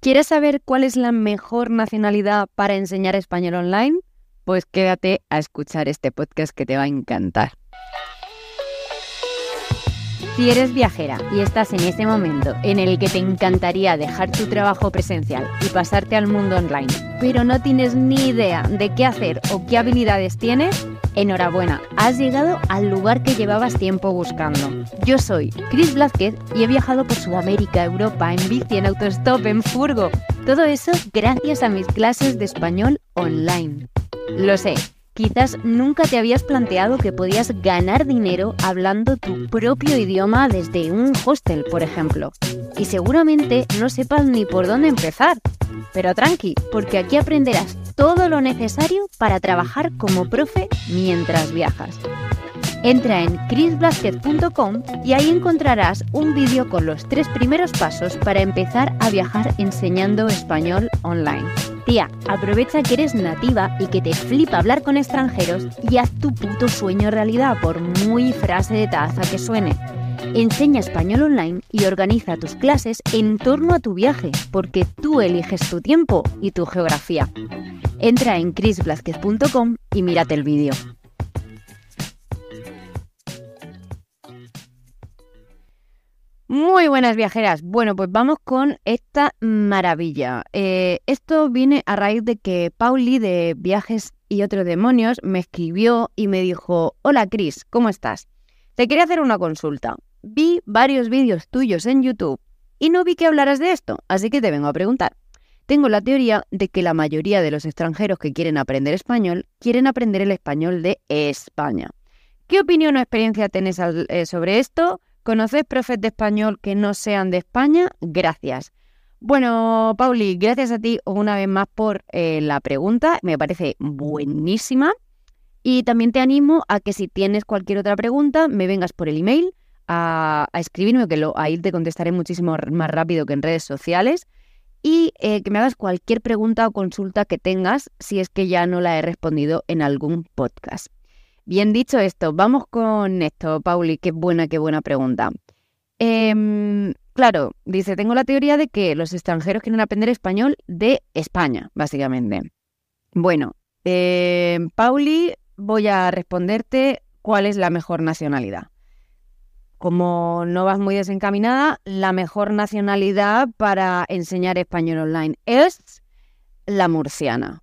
¿Quieres saber cuál es la mejor nacionalidad para enseñar español online? Pues quédate a escuchar este podcast que te va a encantar. Si eres viajera y estás en ese momento en el que te encantaría dejar tu trabajo presencial y pasarte al mundo online, pero no tienes ni idea de qué hacer o qué habilidades tienes, enhorabuena, has llegado al lugar que llevabas tiempo buscando. Yo soy Chris Blázquez y he viajado por Sudamérica, Europa, en bici, en autostop, en furgo. Todo eso gracias a mis clases de español online. Lo sé Quizás nunca te habías planteado que podías ganar dinero hablando tu propio idioma desde un hostel, por ejemplo. Y seguramente no sepas ni por dónde empezar. Pero tranqui, porque aquí aprenderás todo lo necesario para trabajar como profe mientras viajas. Entra en chrisblasquez.com y ahí encontrarás un vídeo con los tres primeros pasos para empezar a viajar enseñando español online. Aprovecha que eres nativa y que te flipa hablar con extranjeros y haz tu puto sueño realidad por muy frase de taza que suene. Enseña español online y organiza tus clases en torno a tu viaje, porque tú eliges tu tiempo y tu geografía. Entra en chrisblasquez.com y mírate el vídeo. Muy buenas viajeras. Bueno, pues vamos con esta maravilla. Eh, esto viene a raíz de que Pauli de Viajes y otros demonios me escribió y me dijo, hola Cris, ¿cómo estás? Te quería hacer una consulta. Vi varios vídeos tuyos en YouTube y no vi que hablaras de esto, así que te vengo a preguntar. Tengo la teoría de que la mayoría de los extranjeros que quieren aprender español quieren aprender el español de España. ¿Qué opinión o experiencia tenés eh, sobre esto? ¿Conoces profes de español que no sean de España? Gracias. Bueno, Pauli, gracias a ti una vez más por eh, la pregunta. Me parece buenísima. Y también te animo a que si tienes cualquier otra pregunta, me vengas por el email a, escribirme, que lo, ahí te contestaré muchísimo más rápido que en redes sociales. Y eh, que me hagas cualquier pregunta o consulta que tengas si es que ya no la he respondido en algún podcast. Bien dicho esto, vamos con esto, Pauli, qué buena, qué buena pregunta. Em, claro, dice, tengo la teoría de que los extranjeros quieren aprender español de España, básicamente. Bueno, eh, Pauli, voy a responderte cuál es la mejor nacionalidad. Como no vas muy desencaminada, la mejor nacionalidad para enseñar español online es la murciana.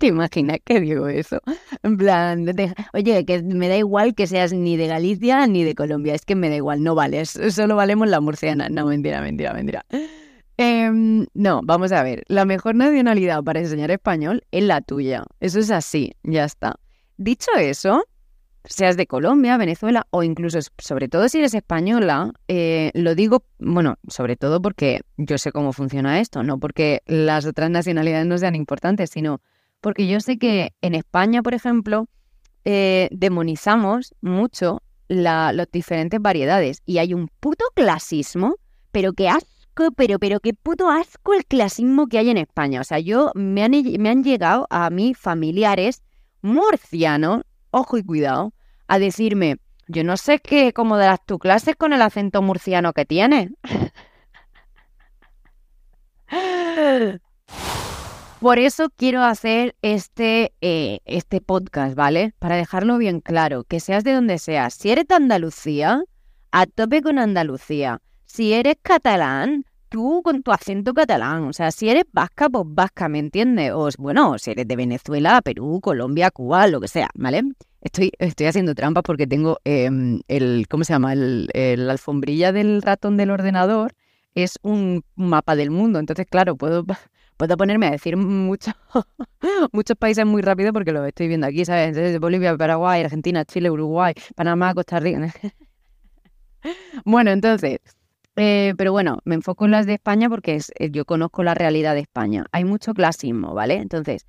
¿Te imaginas que digo eso? En plan, oye, que me da igual que seas ni de Galicia ni de Colombia, es que me da igual, no vales, solo valemos la murciana. No, mentira, mentira, mentira. Em, no, vamos a ver, la mejor nacionalidad para enseñar español es la tuya. Eso es así, ya está. Dicho eso, seas de Colombia, Venezuela o incluso, sobre todo si eres española, eh, lo digo, bueno, sobre todo porque yo sé cómo funciona esto, no porque las otras nacionalidades no sean importantes, sino porque yo sé que en España, por ejemplo, eh, demonizamos mucho las diferentes variedades y hay un puto clasismo, pero qué asco, pero, pero qué puto asco el clasismo que hay en España. O sea, yo me han, me han llegado a mí familiares murcianos, ojo y cuidado, a decirme, yo no sé qué, cómo darás tu clases con el acento murciano que tienes. Por eso quiero hacer este, eh, este podcast, ¿vale? Para dejarlo bien claro, que seas de donde seas. Si eres de Andalucía, a tope con Andalucía. Si eres catalán, tú con tu acento catalán. O sea, si eres vasca, pues vasca, ¿me entiendes? O bueno, si eres de Venezuela, Perú, Colombia, Cuba, lo que sea, ¿vale? Estoy, estoy haciendo trampas porque tengo em, el, ¿cómo se llama? El, la alfombrilla del ratón del ordenador es un mapa del mundo. Entonces, claro, puedo puedo ponerme a decir mucho, muchos países muy rápido porque lo estoy viendo aquí, ¿sabes? Entonces, Bolivia, Paraguay, Argentina, Chile, Uruguay, Panamá, Costa Rica. bueno, entonces, eh, pero bueno, me enfoco en las de España porque es, eh, yo conozco la realidad de España. Hay mucho clasismo, ¿vale? Entonces,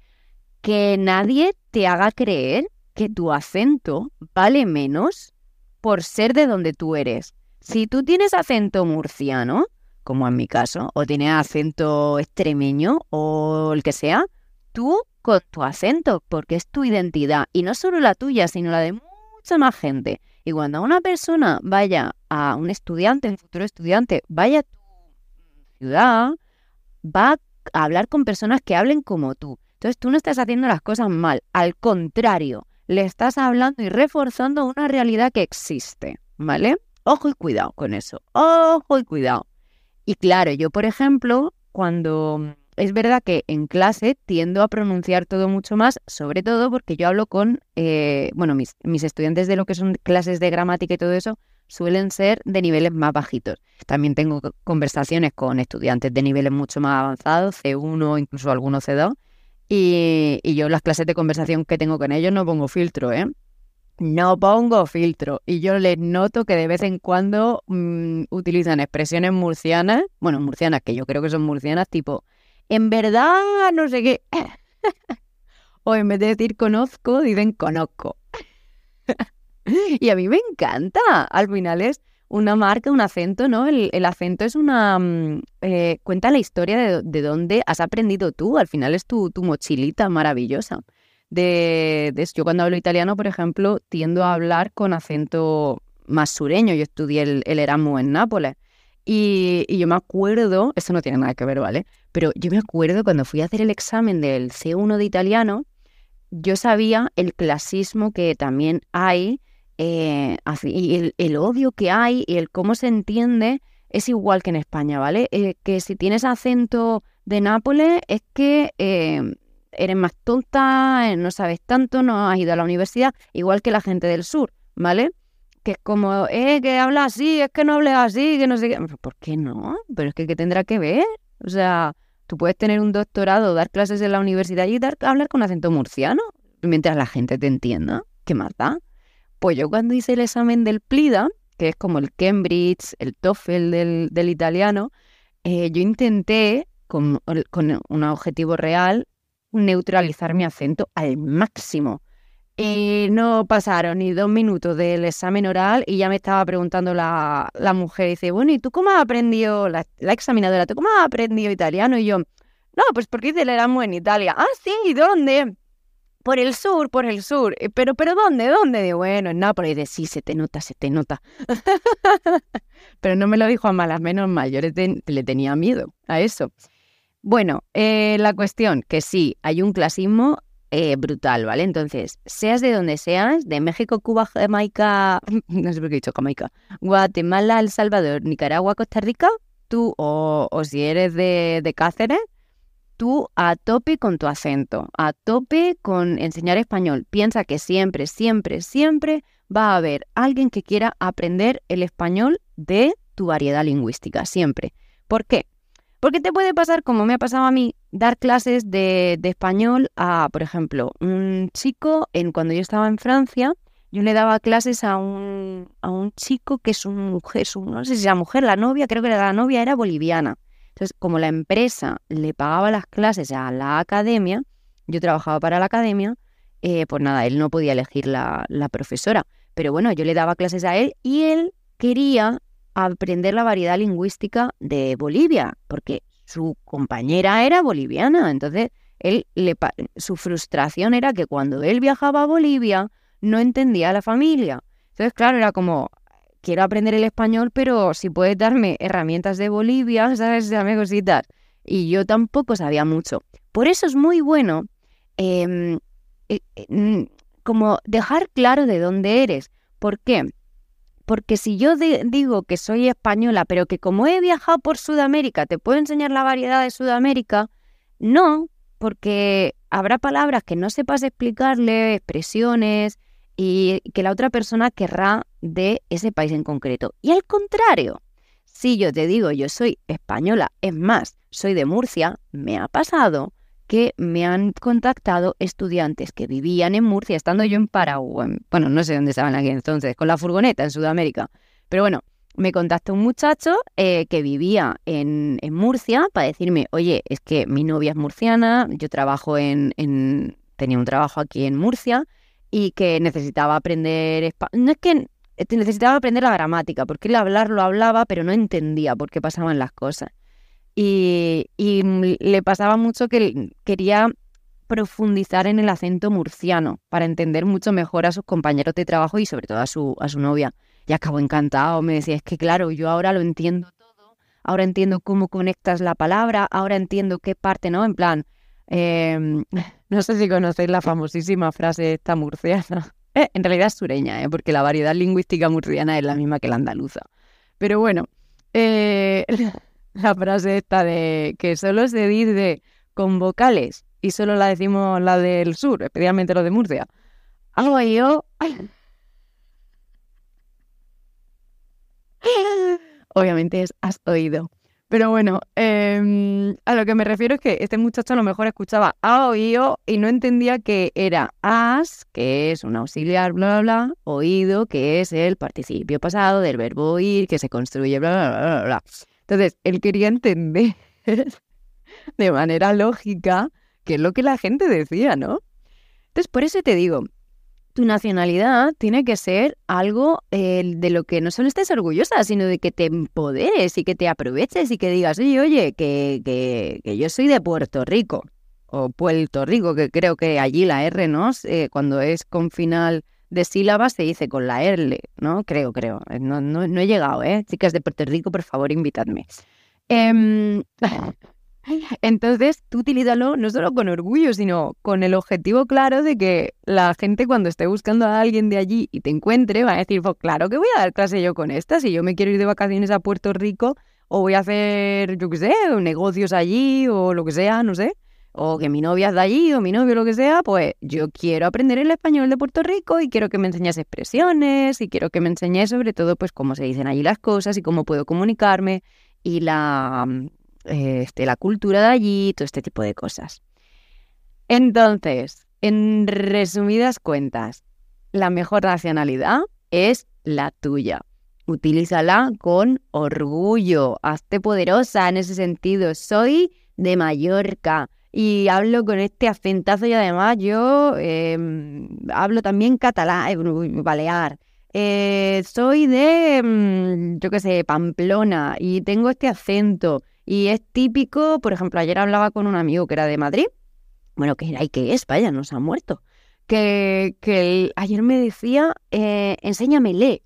que nadie te haga creer que tu acento vale menos por ser de donde tú eres. Si tú tienes acento murciano, como en mi caso, o tienes acento extremeño o el que sea, tú con tu acento, porque es tu identidad y no solo la tuya, sino la de mucha más gente. Y cuando una persona vaya a un estudiante, un futuro estudiante, vaya a tu ciudad va a hablar con personas que hablen como tú. Entonces tú no estás haciendo las cosas mal, al contrario, le estás hablando y reforzando una realidad que existe, ¿vale? Ojo y cuidado con eso, ojo y cuidado. Y claro, yo por ejemplo, cuando es verdad que en clase tiendo a pronunciar todo mucho más, sobre todo porque yo hablo con, eh, bueno, mis, mis estudiantes de lo que son clases de gramática y todo eso suelen ser de niveles más bajitos. También tengo conversaciones con estudiantes de niveles mucho más avanzados, C1, incluso algunos C2, y, yo en las clases de conversación que tengo con ellos no pongo filtro, ¿eh? No pongo filtro. Y yo les noto que de vez en cuando mm, utilizan expresiones murcianas, bueno, murcianas, que yo creo que son murcianas, tipo, en verdad, no sé qué. o en vez de decir conozco, dicen conozco. y a mí me encanta. Al final es una marca, un acento, ¿no? El, acento es una... Mm, eh, cuenta la historia de, de, dónde has aprendido tú, al final es tu, tu mochilita maravillosa. De, yo cuando hablo italiano, por ejemplo, tiendo a hablar con acento más sureño. Yo estudié el, el Erasmus en Nápoles. Y, y, yo me acuerdo, eso no tiene nada que ver, ¿vale? Pero yo me acuerdo cuando fui a hacer el examen del C1 de italiano, yo sabía el clasismo que también hay eh, y el, odio que hay y el cómo se entiende es igual que en España, ¿vale? Eh, que si tienes acento de Nápoles es que eh, eres más tonta, no sabes tanto, no has ido a la universidad, igual que la gente del sur, ¿vale? Que es como, eh, que habla así, es que no hables así, que no sé qué. ¿Por qué no? Pero es que ¿qué tendrá que ver? O sea, tú puedes tener un doctorado, dar clases en la universidad y dar, hablar con acento murciano mientras la gente te entienda. ¿Qué más da? Pues yo cuando hice el examen del PLIDA, que es como el Cambridge, el TOEFL del, italiano, eh, yo intenté, con, un objetivo real, neutralizar mi acento al máximo. Y no pasaron ni dos minutos del examen oral y ya me estaba preguntando la, mujer, dice, bueno, ¿y tú cómo has aprendido, la, examinadora, ¿tú cómo has aprendido italiano? Y yo, no, pues porque hice el Erasmus en Italia. Ah, sí, ¿dónde? Por el sur, por el sur. Eh, pero, pero ¿dónde? ¿Dónde? De bueno, en Nápoles. De sí, se te nota, se te nota. pero no me lo dijo a malas, menos. Yo le, tenía miedo a eso. Bueno, eh, la cuestión, que sí, hay un clasismo eh, brutal, ¿vale? Entonces, seas de donde seas, de México, Cuba, Jamaica, no sé por qué he dicho Jamaica, Guatemala, El Salvador, Nicaragua, Costa Rica, tú, o, o si eres de, de Cáceres, tú a tope con tu acento, a tope con enseñar español. Piensa que siempre, siempre, siempre va a haber alguien que quiera aprender el español de tu variedad lingüística, siempre. ¿Por qué? Porque te puede pasar, como me ha pasado a mí, dar clases de, español a, por ejemplo, un chico, en, cuando yo estaba en Francia, yo le daba clases a un, a un chico que es un mujer, no sé si la mujer, la novia, creo que la novia era boliviana. Entonces, como la empresa le pagaba las clases a la academia, yo trabajaba para la academia, eh, pues nada, él no podía elegir la, profesora. Pero bueno, yo le daba clases a él y él quería aprender la variedad lingüística de Bolivia, porque su compañera era boliviana. Entonces, él le, su frustración era que cuando él viajaba a Bolivia no entendía a la familia. Entonces, claro, era como, quiero aprender el español, pero si puedes darme herramientas de Bolivia, ¿sabes? Dame cositas. Y yo tampoco sabía mucho. Por eso es muy bueno em, eh, mm, como dejar claro de dónde eres. ¿Por qué? Porque si yo digo que soy española, pero que como he viajado por Sudamérica, te puedo enseñar la variedad de Sudamérica, no, porque habrá palabras que no sepas explicarle, expresiones, y que la otra persona querrá de ese país en concreto. Y al contrario, si yo te digo yo soy española, es más, soy de Murcia, me ha pasado que me han contactado estudiantes que vivían en Murcia, estando yo en Paraguay, bueno, no sé dónde estaban aquí entonces, con la furgoneta en Sudamérica, pero bueno, me contactó un muchacho eh, que vivía en, en, Murcia para decirme, oye, es que mi novia es murciana, yo trabajo en, en, tenía un trabajo aquí en Murcia y que necesitaba aprender No es que necesitaba aprender la gramática, porque él hablar lo hablaba, pero no entendía por qué pasaban las cosas. Y, le pasaba mucho que quería profundizar en el acento murciano para entender mucho mejor a sus compañeros de trabajo y sobre todo a su, a su novia. Y acabó encantado, me decía, es que claro, yo ahora lo entiendo todo, ahora entiendo cómo conectas la palabra, ahora entiendo qué parte, ¿no? En plan, em, no sé si conocéis la famosísima frase esta murciana. Eh, en realidad es sureña, ¿eh? porque la variedad lingüística murciana es la misma que la andaluza. Pero bueno, eh, la frase esta de que solo se dice con vocales y solo la decimos la del sur, especialmente lo de Murcia. Algo yo. Obviamente es has oído. Pero bueno, em, a lo que me refiero es que este muchacho a lo mejor escuchaba ha oído y no entendía que era as, que es un auxiliar, bla, bla, bla, oído, que es el participio pasado del verbo oír, que se construye, bla, bla, bla, bla. Entonces, él quería entender de manera lógica qué es lo que la gente decía, ¿no? Entonces, por eso te digo, tu nacionalidad tiene que ser algo eh, de lo que no solo estés orgullosa, sino de que te empoderes y que te aproveches y que digas, oye, oye, que, que, yo soy de Puerto Rico o Puerto Rico, que creo que allí la R, ¿no? Eh, cuando es con final de sílabas se dice con la R, ¿no? Creo, creo. Eh, no, no, he llegado, ¿eh? Chicas de Puerto Rico, por favor, invitadme. Eh, Entonces, tú utilízalo no solo con orgullo, sino con el objetivo claro de que la gente cuando esté buscando a alguien de allí y te encuentre va a decir, pues claro que voy a dar clase yo con esta, si yo me quiero ir de vacaciones a Puerto Rico o voy a hacer, yo qué sé, negocios allí o lo que sea, no sé, o que mi novia es de allí o mi novio lo que sea, pues yo quiero aprender el español de Puerto Rico y quiero que me enseñes expresiones y quiero que me enseñes sobre todo pues cómo se dicen allí las cosas y cómo puedo comunicarme y la este, la cultura de allí, todo este tipo de cosas. Entonces, en resumidas cuentas, la mejor nacionalidad es la tuya. Utilízala con orgullo, hazte poderosa en ese sentido. Soy de Mallorca y hablo con este acentazo y además yo em, hablo también catalán, eh, balear. Eh, soy de, mm, yo qué sé, Pamplona y tengo este acento y es típico, por ejemplo, ayer hablaba con un amigo que era de Madrid, bueno, que era y que es, vaya, nos ha muerto, que, que ayer me decía, eh, enséñamele.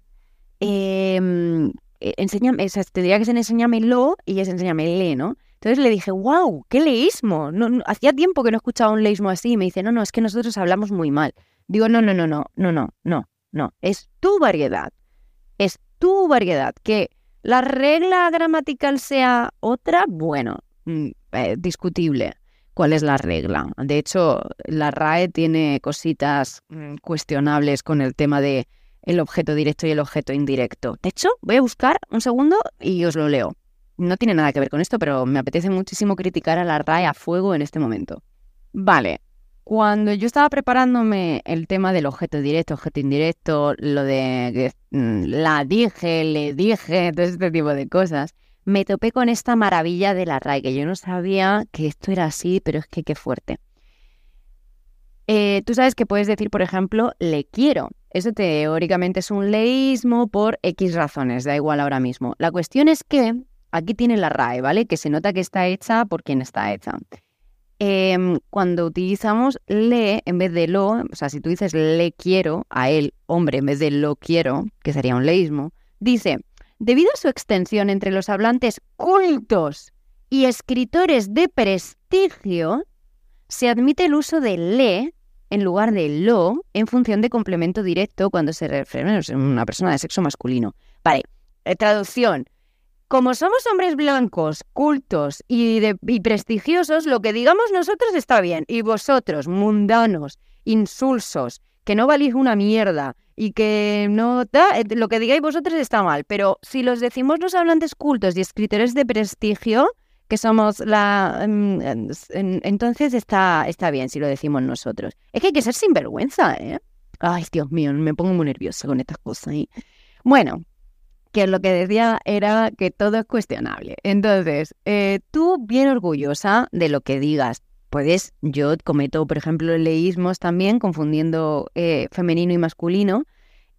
Em, eh, enséñame, o sea, tendría que ser enséñamelo y es enséñamele, ¿no? Entonces le dije, wow, qué leísmo. Hacía tiempo que no escuchaba un leísmo así. Y me dice, no, no, es que nosotros hablamos muy mal. Digo, no, no, no, no, no, no, no, no. Es tu variedad. Es tu variedad. Que la regla gramatical sea otra, bueno, mm, eh, discutible. ¿Cuál es la regla? De hecho, la RAE tiene cositas mm, cuestionables con el tema de el objeto directo y el objeto indirecto. De hecho, voy a buscar un segundo y os lo leo. No tiene nada que ver con esto, pero me apetece muchísimo criticar a la RAE a fuego en este momento. Vale, cuando yo estaba preparándome el tema del objeto directo, objeto indirecto, lo de mm, la dije, le dije, todo este tipo de cosas, me topé con esta maravilla de la RAE, que yo no sabía que esto era así, pero es que qué fuerte. Eh, tú sabes que puedes decir, por ejemplo, le quiero. Eso teóricamente es un leísmo por X razones, da igual ahora mismo. La cuestión es que aquí tiene la RAE, ¿vale? Que se nota que está hecha por quien está hecha. Em, cuando utilizamos le en vez de lo, o sea, si tú dices le quiero a él, hombre, en vez de lo quiero, que sería un leísmo, dice, debido a su extensión entre los hablantes cultos y escritores de prestigio, se admite el uso de le en lugar de lo en función de complemento directo cuando se refiere a una persona de sexo masculino. Vale, eh, traducción como somos hombres blancos, cultos y, prestigiosos, lo que digamos nosotros está bien. Y vosotros, mundanos, insulsos, que no valís una mierda y que no... Da, eh, lo que digáis vosotros está mal. Pero si los decimos los hablantes cultos y escritores de prestigio, que somos la... Mm, entonces está, está bien si lo decimos nosotros. Es que hay que ser sinvergüenza, ¿eh? Ay, Dios mío, me pongo muy nerviosa con estas cosas. ¿eh? Bueno, que lo que decía era que todo es cuestionable. Entonces, eh, tú bien orgullosa de lo que digas. Puedes, yo cometo, por ejemplo, leísmos también, confundiendo eh, femenino y masculino.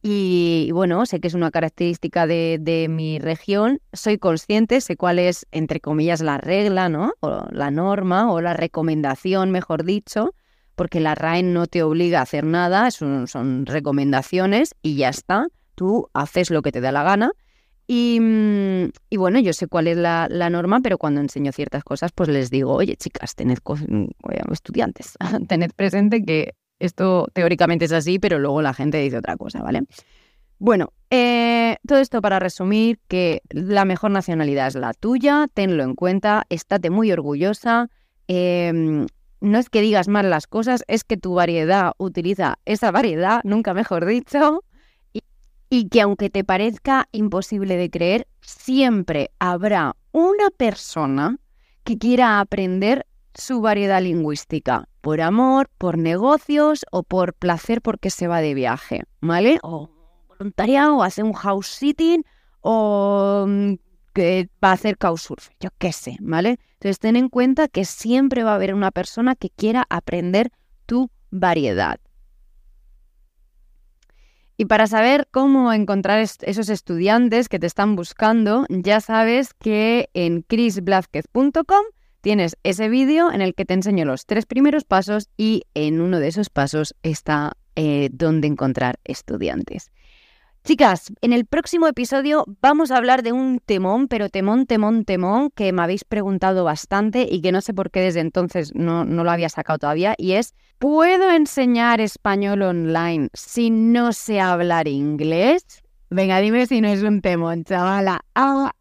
Y, bueno, sé que es una característica de, mi región. Soy consciente, sé cuál es, entre comillas, la regla, ¿no? O la norma, o la recomendación, mejor dicho, porque la RAE no te obliga a hacer nada, son, son recomendaciones y ya está. Tú haces lo que te da la gana Y, mm, y, bueno, yo sé cuál es la, la, norma, pero cuando enseño ciertas cosas, pues les digo, oye, chicas, tened mm, estudiantes, tened presente que esto teóricamente es así, pero luego la gente dice otra cosa, ¿vale? Bueno, eh, todo esto para resumir que la mejor nacionalidad es la tuya, tenlo en cuenta, estate muy orgullosa. Em, no es que digas mal las cosas, es que tu variedad utiliza esa variedad, nunca mejor dicho, y que aunque te parezca imposible de creer, siempre habrá una persona que quiera aprender su variedad lingüística, por amor, por negocios o por placer porque se va de viaje, ¿vale? O voluntariado, o hacer un house sitting o mm, que va a hacer couchsurf, yo qué sé, ¿vale? Entonces ten en cuenta que siempre va a haber una persona que quiera aprender tu variedad. Y para saber cómo encontrar esos estudiantes que te están buscando, ya sabes que en chrisblázquez.com tienes ese vídeo en el que te enseño los tres primeros pasos y en uno de esos pasos está eh, dónde encontrar estudiantes. Chicas, en el próximo episodio vamos a hablar de un temón, pero temón, temón, temón, que me habéis preguntado bastante y que no sé por qué desde entonces no, no lo había sacado todavía, y es, ¿puedo enseñar español online si no sé hablar inglés? Venga, dime si no es un temón, chavala. Ah,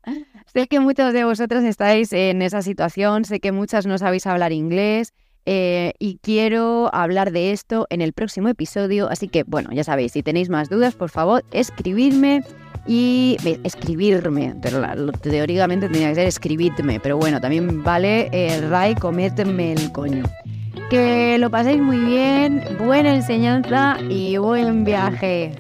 sé que muchos de vosotros estáis en esa situación, sé que muchas no sabéis hablar inglés, eh, y quiero hablar de esto en el próximo episodio. Así que, bueno, ya sabéis, si tenéis más dudas, por favor, escribidme y escribirme. Teóricamente tendría que ser escribidme, pero bueno, también vale el Ray, cométeme el coño. Que lo paséis muy bien, buena enseñanza y buen viaje.